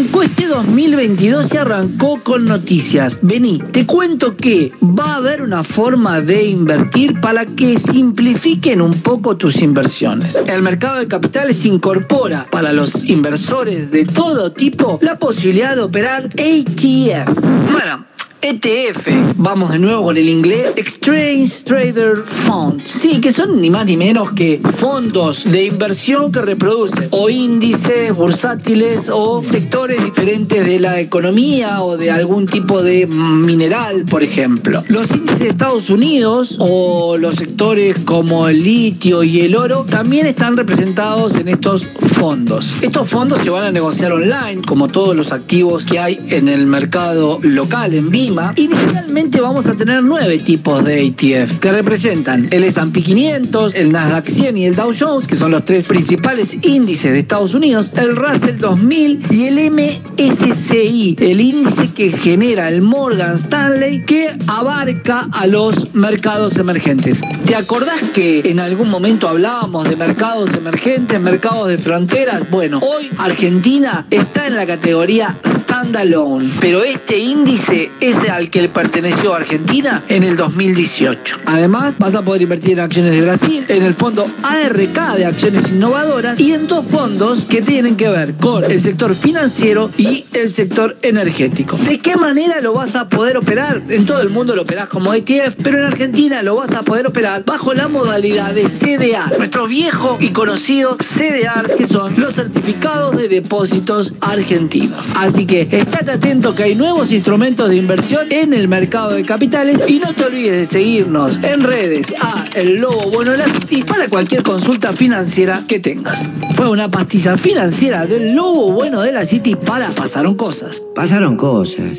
Arrancó este 2022 y arrancó con noticias. Vení, te cuento que va a haber una forma de invertir para que simplifiquen un poco tus inversiones. El mercado de capitales incorpora para los inversores de todo tipo la posibilidad de operar ATF. Bueno, ETF. Vamos de nuevo con el inglés. Exchange Trader Fund. Sí, que son ni más ni menos que fondos de inversión que reproducen o índices bursátiles o sectores diferentes de la economía o de algún tipo de mineral, por ejemplo. Los índices de Estados Unidos o los sectores como el litio y el oro también están representados en estos fondos. Estos fondos se van a negociar online, como todos los activos que hay en el mercado local, en vivo inicialmente vamos a tener nueve tipos de ETF que representan el S&P 500, el Nasdaq 100 y el Dow Jones, que son los tres principales índices de Estados Unidos, el Russell 2000 y el MSCI, el índice que genera el Morgan Stanley que abarca a los mercados emergentes. ¿Te acordás que en algún momento hablábamos de mercados emergentes, mercados de fronteras? Bueno, hoy Argentina está en la categoría standalone, pero este índice es al que perteneció Argentina en el 2018. Además, vas a poder invertir en acciones de Brasil, en el fondo ARK de acciones innovadoras y en dos fondos que tienen que ver con el sector financiero y el sector energético. ¿De qué manera lo vas a poder operar? En todo el mundo lo operás como ETF, pero en Argentina lo vas a poder operar bajo la modalidad de CDR, nuestro viejo y conocido CDR, que son los certificados de depósitos argentinos. Así que estate atento que hay nuevos instrumentos de inversión en el mercado de capitales y no te olvides de seguirnos en redes a El Lobo Bueno de la City para cualquier consulta financiera que tengas. Fue una pastilla financiera del Lobo Bueno de la City para Pasaron Cosas. Pasaron cosas.